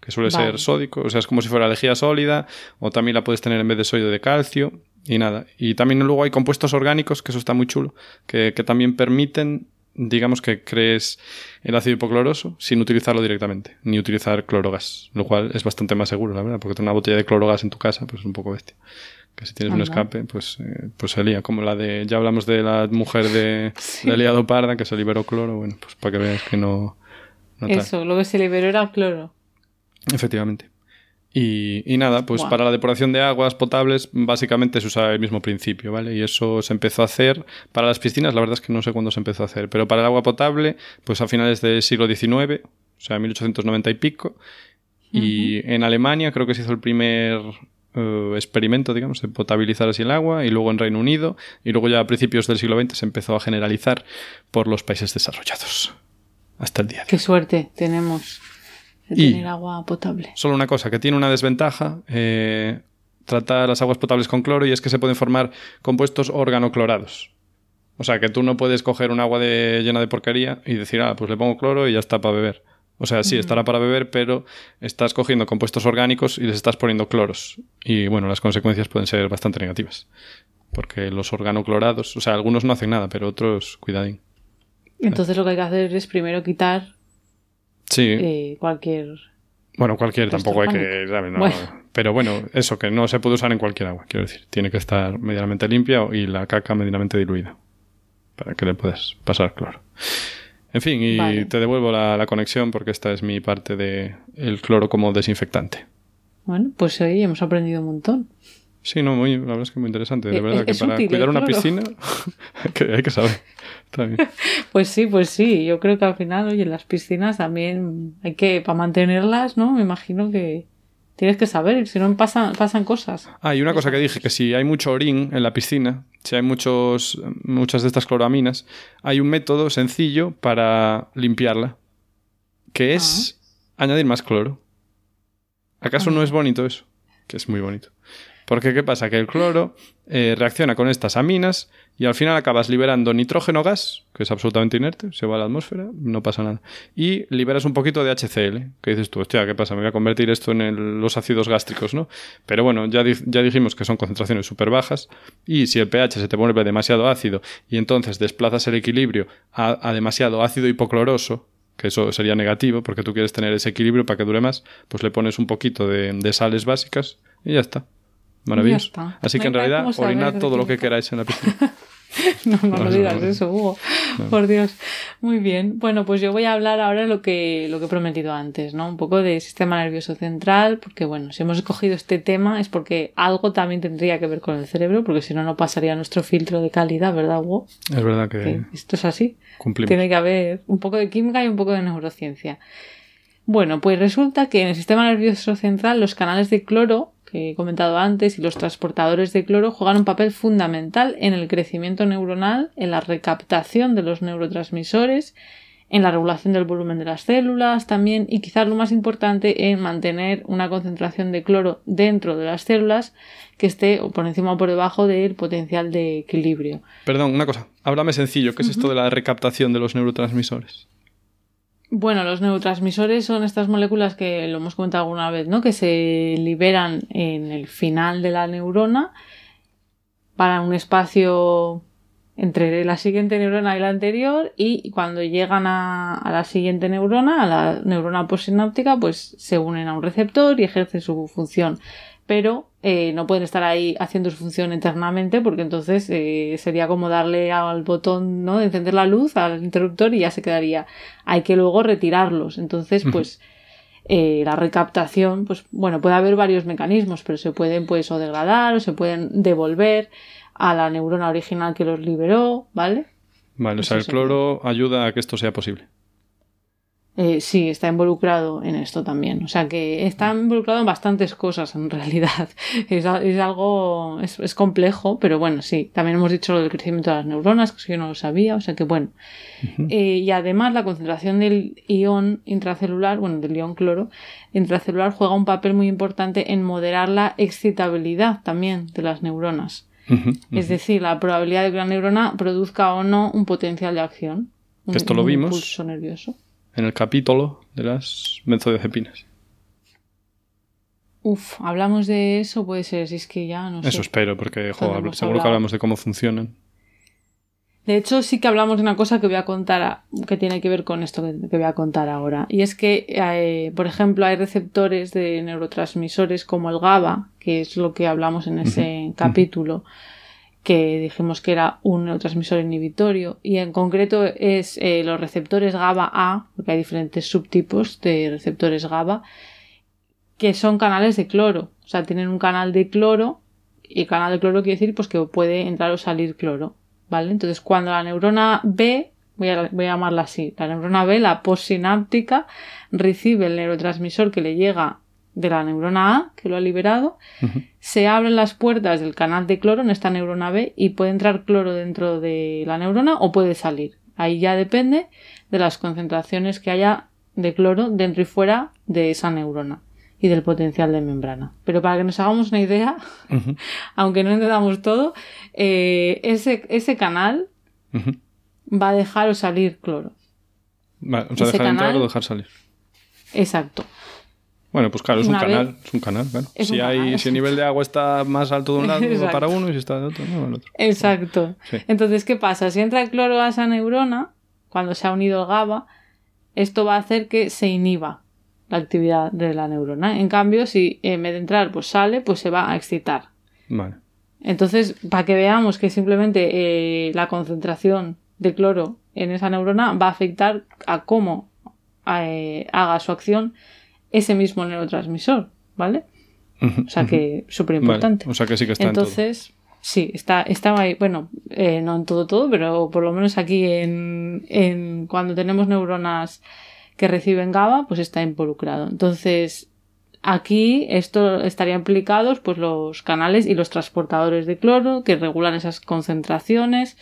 que suele ser sódico, o sea, es como si fuera lejía sólida, o también la puedes tener en vez de sodio de calcio, y nada. Y también luego hay compuestos orgánicos, que eso está muy chulo, que, que también permiten digamos que crees el ácido hipocloroso sin utilizarlo directamente, ni utilizar clorogas, lo cual es bastante más seguro, la verdad, porque tener una botella de clorogas en tu casa, pues es un poco bestia que si tienes un escape, pues, eh, pues se lía. Como la de, ya hablamos de la mujer de, sí. de Parda, que se liberó cloro, bueno, pues para que veas que no... Eso, lo que se liberó era cloro. Efectivamente. Y, y nada, pues para la depuración de aguas potables básicamente se usa el mismo principio, ¿vale? Y eso se empezó a hacer para las piscinas, la verdad es que no sé cuándo se empezó a hacer, pero para el agua potable, pues a finales del siglo XIX, o sea, 1890 y pico. Y en Alemania creo que se hizo el primer eh, experimento, digamos, de potabilizar así el agua, y luego en Reino Unido, y luego ya a principios del siglo XX se empezó a generalizar por los países desarrollados. Hasta el día de Qué suerte tenemos de tener agua potable. Solo una cosa, que tiene una desventaja. Eh, tratar las aguas potables con cloro y es que se pueden formar compuestos organoclorados. O sea, que tú no puedes coger un agua de, llena de porquería y decir, ah, pues le pongo cloro y ya está para beber. O sea, sí, estará para beber, pero estás cogiendo compuestos orgánicos y les estás poniendo cloros. Y bueno, las consecuencias pueden ser bastante negativas. Porque los organoclorados, o sea, algunos no hacen nada, pero otros, cuidadín. Entonces lo que hay que hacer es primero quitar sí. Eh, cualquier... Bueno, cualquier, tampoco hay que... Pero bueno, eso, que no se puede usar en cualquier agua, quiero decir. Tiene que estar medianamente limpia y la caca medianamente diluida. Para que le puedas pasar cloro. En fin, y te devuelvo la, conexión porque esta es mi parte de el cloro como desinfectante. Bueno, pues ahí hemos aprendido un montón. Sí, no, muy, la verdad es que muy interesante. De verdad que para cuidar una piscina hay que saber. Pues sí, pues sí. Yo creo que al final, oye, las piscinas también hay que, para mantenerlas, ¿no? Me imagino que tienes que saber, si no pasan, pasan cosas. Ah, y una cosa que dije, que si hay mucho orín en la piscina, si hay muchos, muchas de estas cloraminas, hay un método sencillo para limpiarla, que es ah. añadir más cloro. ¿Acaso no es bonito eso? Que es muy bonito. Porque ¿qué pasa? Que el cloro eh, reacciona con estas aminas y al final acabas liberando nitrógeno gas, que es absolutamente inerte, se va a la atmósfera, no pasa nada. Y liberas un poquito de HCl, que dices tú, hostia, ¿qué pasa? Me voy a convertir esto en los ácidos gástricos, ¿no? Pero bueno, ya, ya dijimos que son concentraciones súper bajas y si el pH se te vuelve demasiado ácido y entonces desplazas el equilibrio a, demasiado ácido hipocloroso, que eso sería negativo porque tú quieres tener ese equilibrio para que dure más, pues le pones un poquito de sales básicas y ya está. Maravilloso. Así que en realidad, orinad todo lo que queráis en la piscina. no, no, no, digas eso, Hugo. Por Dios. Muy bien. Bueno, pues yo voy a hablar ahora lo que, lo que he prometido antes, ¿no? Un poco de sistema nervioso central, porque bueno, si hemos escogido este tema es porque algo también tendría que ver con el cerebro, porque si no, no pasaría nuestro filtro de calidad, ¿verdad, Hugo? Es verdad que, esto es así. Tiene que haber un poco de química y un poco de neurociencia. Bueno, pues resulta que en el sistema nervioso central los canales de cloro que he comentado antes y los transportadores de cloro juegan un papel fundamental en el crecimiento neuronal, en la recaptación de los neurotransmisores, en la regulación del volumen de las células también y quizás lo más importante en mantener una concentración de cloro dentro de las células que esté por encima o por debajo del potencial de equilibrio. Perdón, una cosa, háblame sencillo, ¿qué es esto de la recaptación de los neurotransmisores? Bueno, los neurotransmisores son estas moléculas que lo hemos comentado alguna vez, ¿no? Que se liberan en el final de la neurona para un espacio entre la siguiente neurona y la anterior y cuando llegan a, la siguiente neurona, a la neurona postsináptica, pues se unen a un receptor y ejercen su función pero eh, no pueden estar ahí haciendo su función eternamente porque entonces eh, sería como darle al botón ¿no? de encender la luz al interruptor y ya se quedaría. Hay que luego retirarlos. Entonces, pues eh, la recaptación, pues bueno, puede haber varios mecanismos, pero se pueden pues o degradar o se pueden devolver a la neurona original que los liberó, ¿vale? Vale, o sea, el cloro ayuda a que esto sea posible. Eh, sí, está involucrado en esto también. O sea que está involucrado en bastantes cosas en realidad. Es, algo, es, complejo, pero bueno, sí. También hemos dicho lo del crecimiento de las neuronas, que yo no lo sabía, o sea que bueno. Eh, y además la concentración del ion intracelular, bueno, del ion cloro intracelular juega un papel muy importante en moderar la excitabilidad también de las neuronas. Es decir, la probabilidad de que la neurona produzca o no un potencial de acción. Esto lo vimos. Impulso nervioso en el capítulo de las benzodiazepinas. Uf, hablamos de eso, puede ser, si es que ya no sé. Eso espero, porque seguro que hablamos de cómo funcionan. De hecho, sí que hablamos de una cosa que voy a contar, que tiene que ver con esto que, voy a contar ahora. Y es que, eh, por ejemplo, hay receptores de neurotransmisores como el GABA, que es lo que hablamos en ese capítulo, que dijimos que era un neurotransmisor inhibitorio y en concreto es eh, los receptores GABA A, porque hay diferentes subtipos de receptores GABA, que son canales de cloro, o sea, tienen un canal de cloro y canal de cloro quiere decir pues que puede entrar o salir cloro, ¿vale? Entonces cuando la neurona B, voy a, voy a llamarla así, la neurona B, la postsináptica, recibe el neurotransmisor que le llega de la neurona A, que lo ha liberado, se abren las puertas del canal de cloro en esta neurona B y puede entrar cloro dentro de la neurona o puede salir. Ahí ya depende de las concentraciones que haya de cloro dentro y fuera de esa neurona y del potencial de membrana. Pero para que nos hagamos una idea, aunque no entendamos todo, eh, ese, ese canal va a dejar o salir cloro. o sea, dejar entrar o dejar salir. Exacto. Bueno, pues claro, es un canal, es un canal, Si, hay, si el nivel de agua está más alto de un lado, va para uno y si está de otro, no, el otro. Exacto. Entonces, ¿qué pasa? Si entra el cloro a esa neurona, cuando se ha unido el GABA, esto va a hacer que se inhiba la actividad de la neurona. En cambio, si en vez de entrar, pues sale, pues se va a excitar. Vale. Entonces, para que veamos que simplemente eh, la concentración de cloro en esa neurona va a afectar a cómo eh, haga su acción ese mismo neurotransmisor, ¿vale? O sea que súper importante. O sea que sí que está Entonces, en todo. sí, está, estaba ahí, bueno, eh, no en todo todo, pero por lo menos aquí en, en cuando tenemos neuronas que reciben GABA, pues está involucrado. Entonces, aquí esto estaría implicados pues los canales y los transportadores de cloro que regulan esas concentraciones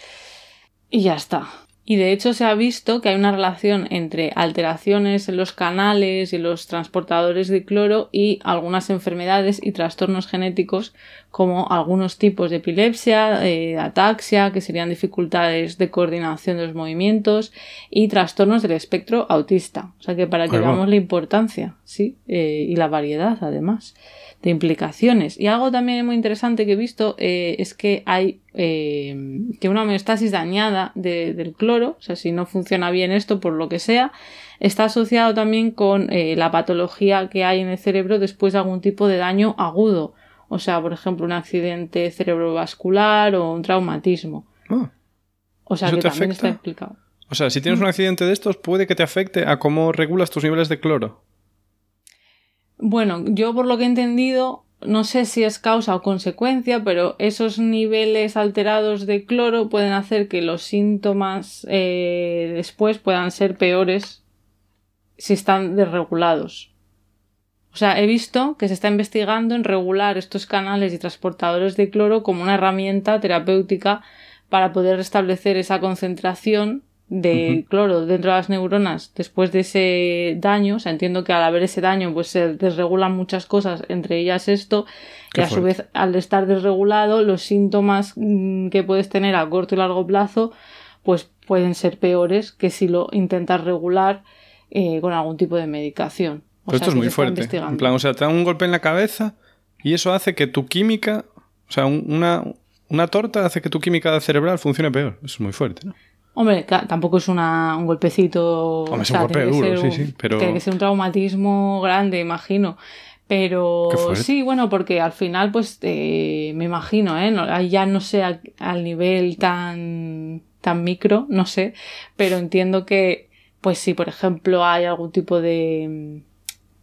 y ya está. Y de hecho se ha visto que hay una relación entre alteraciones en los canales y los transportadores de cloro y algunas enfermedades y trastornos genéticos como algunos tipos de epilepsia, de ataxia, que serían dificultades de coordinación de los movimientos y trastornos del espectro autista. O sea que para que veamos la importancia, sí, eh, y la variedad además de implicaciones. Y algo también muy interesante que he visto eh, es que hay eh, que una homeostasis dañada del cloro, o sea, si no funciona bien esto por lo que sea, está asociado también con eh, la patología que hay en el cerebro después de algún tipo de daño agudo. O sea, por ejemplo, un accidente cerebrovascular o un traumatismo. Ah. o sea, que también está explicado. O sea, si tienes un accidente de estos, puede que te afecte a cómo regulas tus niveles de cloro. Bueno, yo por lo que he entendido, no sé si es causa o consecuencia, pero esos niveles alterados de cloro pueden hacer que los síntomas eh, después puedan ser peores si están desregulados. O sea, he visto que se está investigando en regular estos canales y transportadores de cloro como una herramienta terapéutica para poder restablecer esa concentración de cloro dentro de las neuronas después de ese daño, o sea, entiendo que al haber ese daño pues se desregulan muchas cosas, entre ellas esto, y a su vez al estar desregulado los síntomas mm, que puedes tener a corto y largo plazo pues pueden ser peores que si lo intentas regular eh, con algún tipo de medicación. esto es muy fuerte. En plan, o sea, te da un golpe en la cabeza y eso hace que tu química, o sea, una, una torta hace que tu química cerebral funcione peor. Eso es muy fuerte, ¿no? Hombre, tampoco es una, un golpecito. Hombre, es un golpe duro, sí, sí. Pero... Tiene que ser un traumatismo grande, imagino. Pero sí, bueno, porque al final, pues eh, me imagino, ¿eh? ya no sé al, nivel tan, tan micro, no sé, pero entiendo que, pues si por ejemplo hay algún tipo de,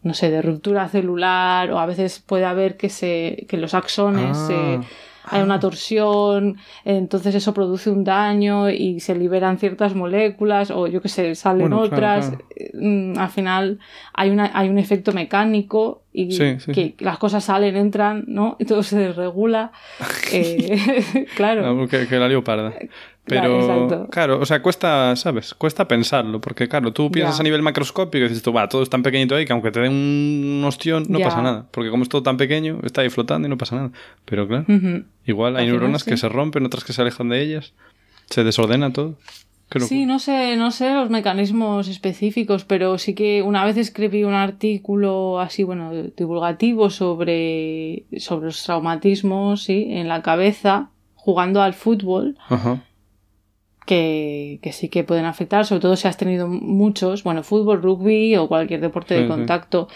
no sé, de ruptura celular o a veces puede haber que, se, que los axones se hay una torsión, entonces eso produce un daño y se liberan ciertas moléculas o yo que sé, salen otras. Mm, al final hay, una, hay un efecto mecánico y que las cosas salen, entran, ¿no? Y todo se desregula. eh, claro. que, que la lío parda. Pero, claro, o sea, cuesta, ¿sabes? Cuesta pensarlo, porque claro, tú piensas a nivel macroscópico y dices tú, va, todo es tan pequeñito ahí que aunque te den un ostión no pasa nada, porque como es todo tan pequeño, está ahí flotando y no pasa nada. Pero claro, igual hay neuronas que se rompen, otras que se alejan de ellas, se desordena todo. Sí, no sé, no sé los mecanismos específicos, pero sí que una vez escribí un artículo así, bueno, divulgativo sobre, sobre los traumatismos, sí, en la cabeza, jugando al fútbol. Ajá que, que, sí que pueden afectar, sobre todo si has tenido muchos, bueno, fútbol, rugby o cualquier deporte de contacto.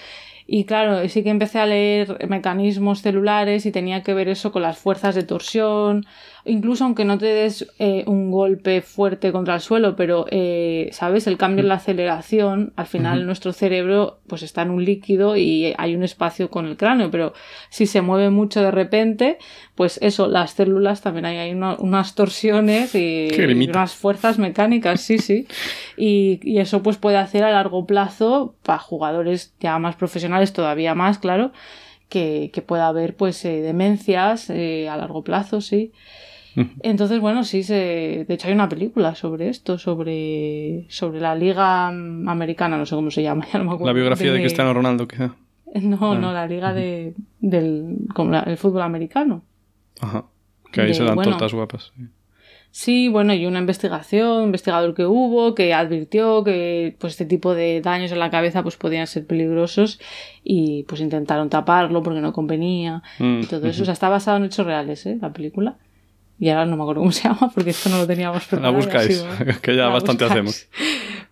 Y claro, sí que empecé a leer mecanismos celulares y tenía que ver eso con las fuerzas de torsión, incluso aunque no te des eh, un golpe fuerte contra el suelo, pero, eh, ¿sabes? El cambio en la aceleración, al final nuestro cerebro pues está en un líquido y hay un espacio con el cráneo, pero si se mueve mucho de repente, pues eso, las células también hay, hay unas torsiones y, unas fuerzas mecánicas, sí, sí. Y, y eso pues puede hacer a largo plazo, para jugadores ya más profesionales todavía más, claro, que, que pueda haber pues eh, demencias eh, a largo plazo, sí. Entonces, bueno, sí, se... de hecho hay una película sobre esto, sobre, sobre la liga americana, no sé cómo se llama, ya no me acuerdo. La biografía de, Cristiano Ronaldo, quizá. No, no, la liga de, del como el fútbol americano. Ajá, que ahí se dan tortas guapas. Sí. bueno, y una investigación, un investigador que hubo, que advirtió que pues este tipo de daños en la cabeza pues podían ser peligrosos y pues intentaron taparlo porque no convenía y todo eso. O sea, está basado en hechos reales, ¿eh? La película. Y ahora no me acuerdo cómo se llama porque esto no lo teníamos preparado. La buscáis, que ya bastante hacemos.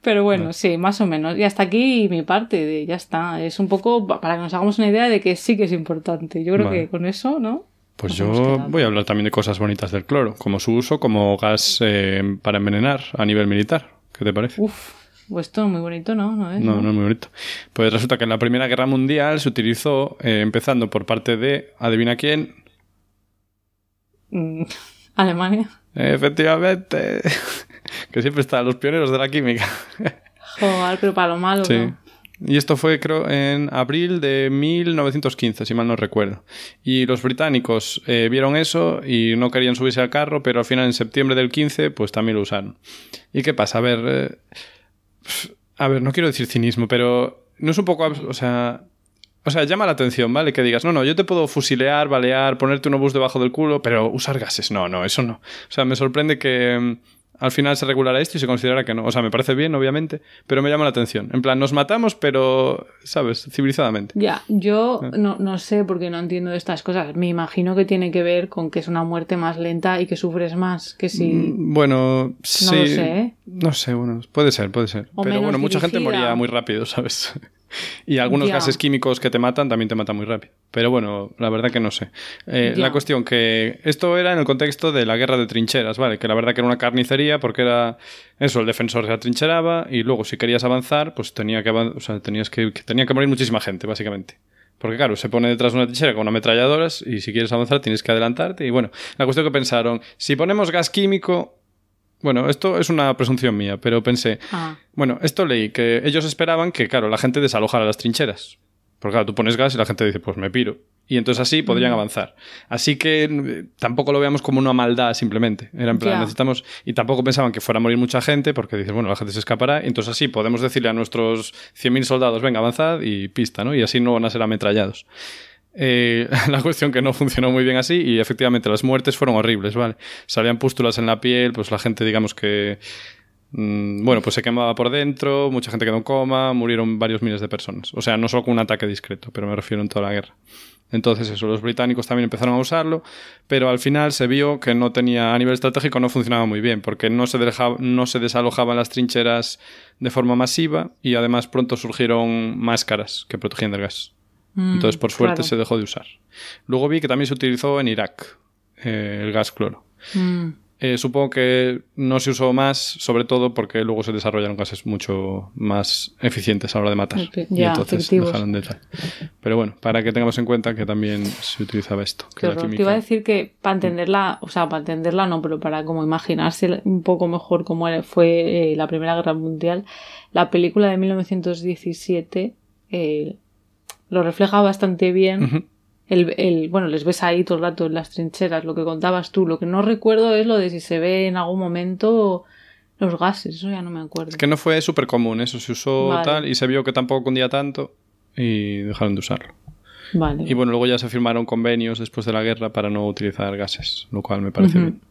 Pero bueno, sí, más o menos. Y hasta aquí mi parte, de ya está. Es un poco para que nos hagamos una idea de que sí que es importante. Yo creo que con eso, ¿no? Pues yo voy a hablar también de cosas bonitas del cloro, como su uso como gas eh, para envenenar a nivel militar. ¿Qué te parece? Uf, pues esto muy bonito, ¿no? No, es, no, no, es muy bonito. Pues resulta que en la Primera Guerra Mundial se utilizó, eh, empezando por parte de, adivina quién. Alemania. Efectivamente. que siempre están los pioneros de la química. Joder, pero para lo malo. Sí. Y esto fue, creo, en abril de 1915, si mal no recuerdo. Y los británicos eh, vieron eso y no querían subirse al carro, pero al final, en septiembre del 15, pues también lo usaron. ¿Y qué pasa? A ver, eh, a ver, no quiero decir cinismo, pero no es un poco, o sea, o sea, llama la atención, ¿vale? Que digas, no, no, yo te puedo fusilear, balear, ponerte un obús debajo del culo, pero usar gases, no, no, eso no. O sea, me sorprende que mm, al final se regulara esto y se considerara que no. O sea, me parece bien, obviamente, pero me llama la atención. En plan, nos matamos, pero, ¿sabes? Civilizadamente. Ya, yo ah. no, no sé porque no entiendo de estas cosas. Me imagino que tiene que ver con que es una muerte más lenta y que sufres más que si... Mm, bueno, sí. No lo sé. ¿eh? No sé, bueno, puede ser, puede ser. pero bueno, mucha gente moría muy rápido, ¿sabes? Y algunos gases químicos que te matan también te matan muy rápido. Pero bueno, la verdad que no sé. Eh, la cuestión que esto era en el contexto de la guerra de trincheras, ¿vale? Que la verdad que era una carnicería porque era eso, el defensor se atrincheraba y luego si querías avanzar, pues tenía que, o sea, tenías que, tenía que morir muchísima gente, básicamente. Porque claro, se pone detrás de una trinchera con ametralladoras y si quieres avanzar tienes que adelantarte. Y bueno, la cuestión que pensaron, si ponemos gas químico, bueno, esto es una presunción mía, pero pensé, ah. bueno, esto leí que ellos esperaban que, claro, la gente desalojara las trincheras. Porque claro, tú pones gas y la gente dice, pues me piro. Y entonces así podrían avanzar. Así que eh, tampoco lo veamos como una maldad simplemente. Era en plan, necesitamos... Y tampoco pensaban que fuera a morir mucha gente porque dices, bueno, la gente se escapará. Y entonces así podemos decirle a nuestros 100.000 soldados, venga, avanzad y pista, ¿no? Y así no van a ser ametrallados. Eh, la cuestión que no funcionó muy bien así y efectivamente las muertes fueron horribles, ¿vale? Salían pústulas en la piel, pues la gente digamos que... Mm, bueno, pues se quemaba por dentro, mucha gente quedó en coma, murieron varios miles de personas. O sea, no solo con un ataque discreto, pero me refiero en toda la guerra. Entonces eso, los británicos también empezaron a usarlo, pero al final se vio que no tenía, a nivel estratégico no funcionaba muy bien, porque no se, no se desalojaban las trincheras de forma masiva y además pronto surgieron máscaras que protegían del gas. Mm, Entonces, por suerte, se dejó de usar. Luego vi que también se utilizó en Irak eh, el gas cloro. Mm. Eh, supongo que no se usó más, sobre todo porque luego se desarrollaron gases mucho más eficientes a la hora de matar. y entonces dejaron de tal. Pero bueno, para que tengamos en cuenta que también se utilizaba esto. Que Te iba a decir que para entenderla, o sea, para entenderla no, pero para como imaginarse un poco mejor cómo fue eh, la Primera Guerra Mundial, la película de 1917 eh, lo refleja bastante bien el, bueno, les ves ahí todo el rato en las trincheras, lo que contabas tú. Lo que no recuerdo es lo de si se ve en algún momento los gases, eso ya no me acuerdo. Es que no fue súper común, eso se usó tal y se vio que tampoco cundía tanto y dejaron de usarlo. Vale. Y bueno, luego ya se firmaron convenios después de la guerra para no utilizar gases, lo cual me parece bien.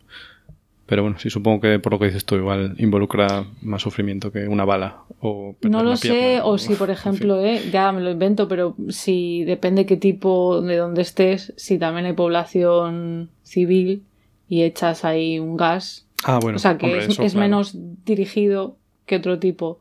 Pero bueno, sí, supongo que por lo que dices tú, igual involucra más sufrimiento que una bala. O no lo sé, o, si, por ejemplo, eh, ya me lo invento, pero si depende qué tipo, de dónde estés, si también hay población civil y echas ahí un gas. Ah, bueno. O sea, que es, menos dirigido que otro tipo.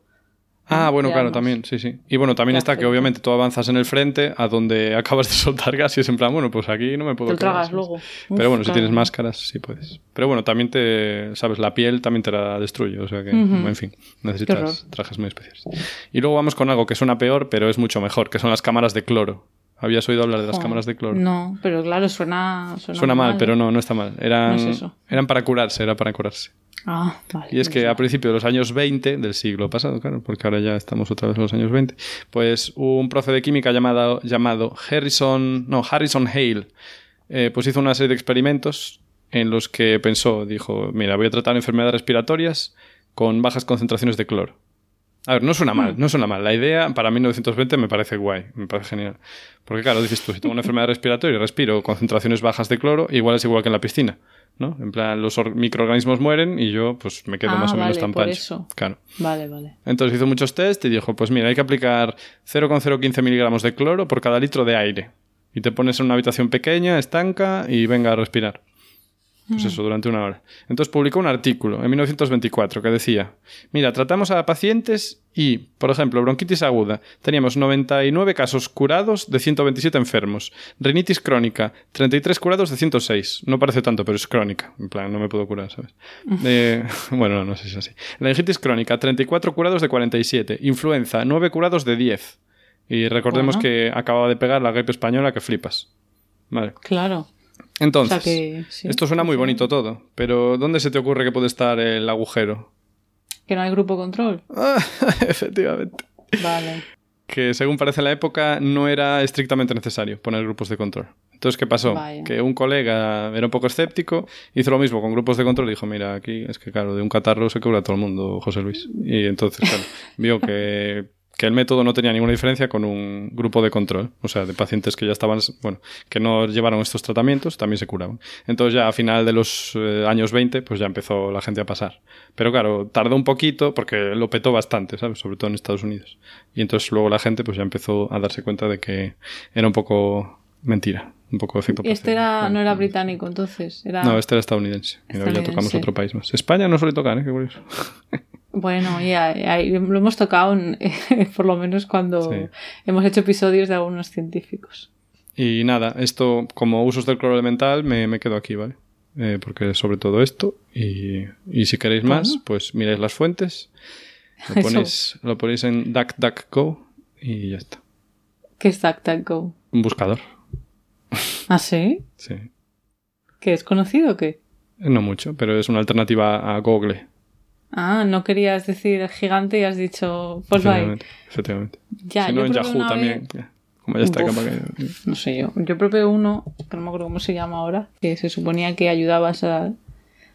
Ah, bueno, claro, también, sí, sí. Y bueno, también está que obviamente tú avanzas en el frente a donde acabas de soltar gas y es en plan, bueno, pues aquí no me puedo... Te tragas luego. Pero bueno, si tienes máscaras, sí puedes. Pero bueno, también te, sabes, la piel también te la destruye, o sea que, en fin, necesitas trajes muy especiales. Y luego vamos con algo que suena peor, pero es mucho mejor, que son las cámaras de cloro. ¿Habías oído hablar de las cámaras de cloro? No, pero claro, suena... Suena, mal, pero no, no está mal. Eran, eran para curarse, era para curarse. Ah, y es que a principios de los años 20 del siglo pasado, claro, porque ahora ya estamos otra vez en los años 20, pues un profe de química llamado, llamado Harrison, no, Harrison Hale, eh, pues hizo una serie de experimentos en los que pensó, dijo, mira, voy a tratar enfermedades respiratorias con bajas concentraciones de cloro. A ver, no suena mal, hmm. no suena mal. La idea para 1920 me parece guay, me parece genial. Porque claro, dices tú, si tengo una enfermedad respiratoria y respiro concentraciones bajas de cloro, igual es igual que en la piscina. ¿no? En plan, los microorganismos mueren y yo pues me quedo ah, más o menos tan por eso. Claro. Vale, vale. Entonces hizo muchos test y dijo, pues mira, hay que aplicar 0,015 miligramos de cloro por cada litro de aire. Y te pones en una habitación pequeña, estanca y venga a respirar. Pues mm. eso, durante una hora. Entonces publicó un artículo en 1924 que decía, mira, tratamos a pacientes y, por ejemplo, bronquitis aguda, teníamos 99 casos curados de 127 enfermos. Rinitis crónica, 33 curados de 106. No parece tanto, pero es crónica. En plan, no me puedo curar, ¿sabes? Eh, bueno, no, sé si es así. Laringitis crónica, 34 curados de 47. Influenza, 9 curados de 10. Y recordemos que acababa de pegar la gripe española que flipas. Vale. Claro. Entonces, esto suena muy bonito todo, pero ¿dónde se te ocurre que puede estar el agujero? Que no hay grupo control. efectivamente. Vale. Que según parece en la época no era estrictamente necesario poner grupos de control. Entonces, ¿qué pasó? Que un colega era un poco escéptico, hizo lo mismo con grupos de control y dijo, mira, aquí es que claro, de un catarro se cura todo el mundo, José Luis. Y entonces, claro, vio que que el método no tenía ninguna diferencia con un grupo de control, o sea, de pacientes que ya estaban, bueno, que no llevaron estos tratamientos, también se curaban. Entonces ya a final de los eh, años 20, pues ya empezó la gente a pasar. Pero claro, tardó un poquito porque lo petó bastante, ¿sabes? Sobre todo en Estados Unidos. Y entonces luego la gente pues ya empezó a darse cuenta de que era un poco mentira. Un poco efecto ¿Y este era, no era británico entonces? Era... No, este era estadounidense. Y ya tocamos otro país más. España no suele tocar, ¿eh? Qué curioso. Bueno, ya, lo hemos tocado por lo menos cuando hemos hecho episodios de algunos científicos. Y nada, esto como usos del cloro elemental me, me quedo aquí, ¿vale? Eh, porque sobre todo esto. Y, y si queréis más, pues miráis las fuentes, lo ponéis, lo ponéis en DuckDuckGo y ya está. ¿Qué es DuckDuckGo? Un buscador. ¿Ah, sí? Sí. ¿Qué es conocido o qué? No mucho, pero es una alternativa a Google. Ah, no querías decir gigante y has dicho pues Efectivamente. efectivamente. Ya, si no, en Yahoo también. Como ya está, No sé yo. Yo probé uno, que no me acuerdo cómo se llama ahora, que se suponía que ayudabas a,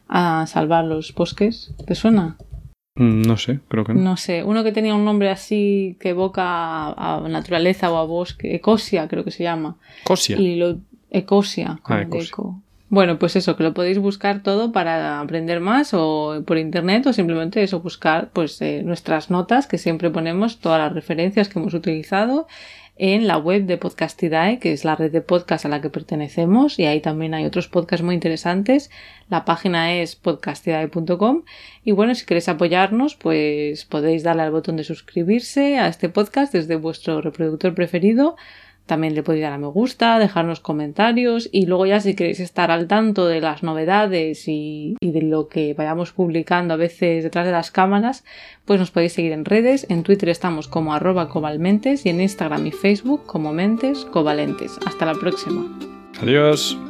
a salvar los bosques. ¿Te suena? Mm, no sé, creo que no. No sé, uno que tenía un nombre así que evoca a, naturaleza o a bosque. Ecosia, creo que se llama. Ecosia. Y lo, Ecosia, ah, Ecosia. Bueno, pues eso, que lo podéis buscar todo para aprender más o por internet o simplemente eso, buscar pues eh, nuestras notas que siempre ponemos todas las referencias que hemos utilizado en la web de Podcastidae, que es la red de podcast a la que pertenecemos y ahí también hay otros podcasts muy interesantes. La página es podcastidae.com y bueno, si queréis apoyarnos, pues podéis darle al botón de suscribirse a este podcast desde vuestro reproductor preferido también le podéis dar a me gusta, dejarnos comentarios y luego ya si queréis estar al tanto de las novedades y, de lo que vayamos publicando a veces detrás de las cámaras, pues nos podéis seguir en redes. En Twitter estamos como arroba cobalmentes y en Instagram y Facebook como mentes covalentes. Hasta la próxima. Adiós.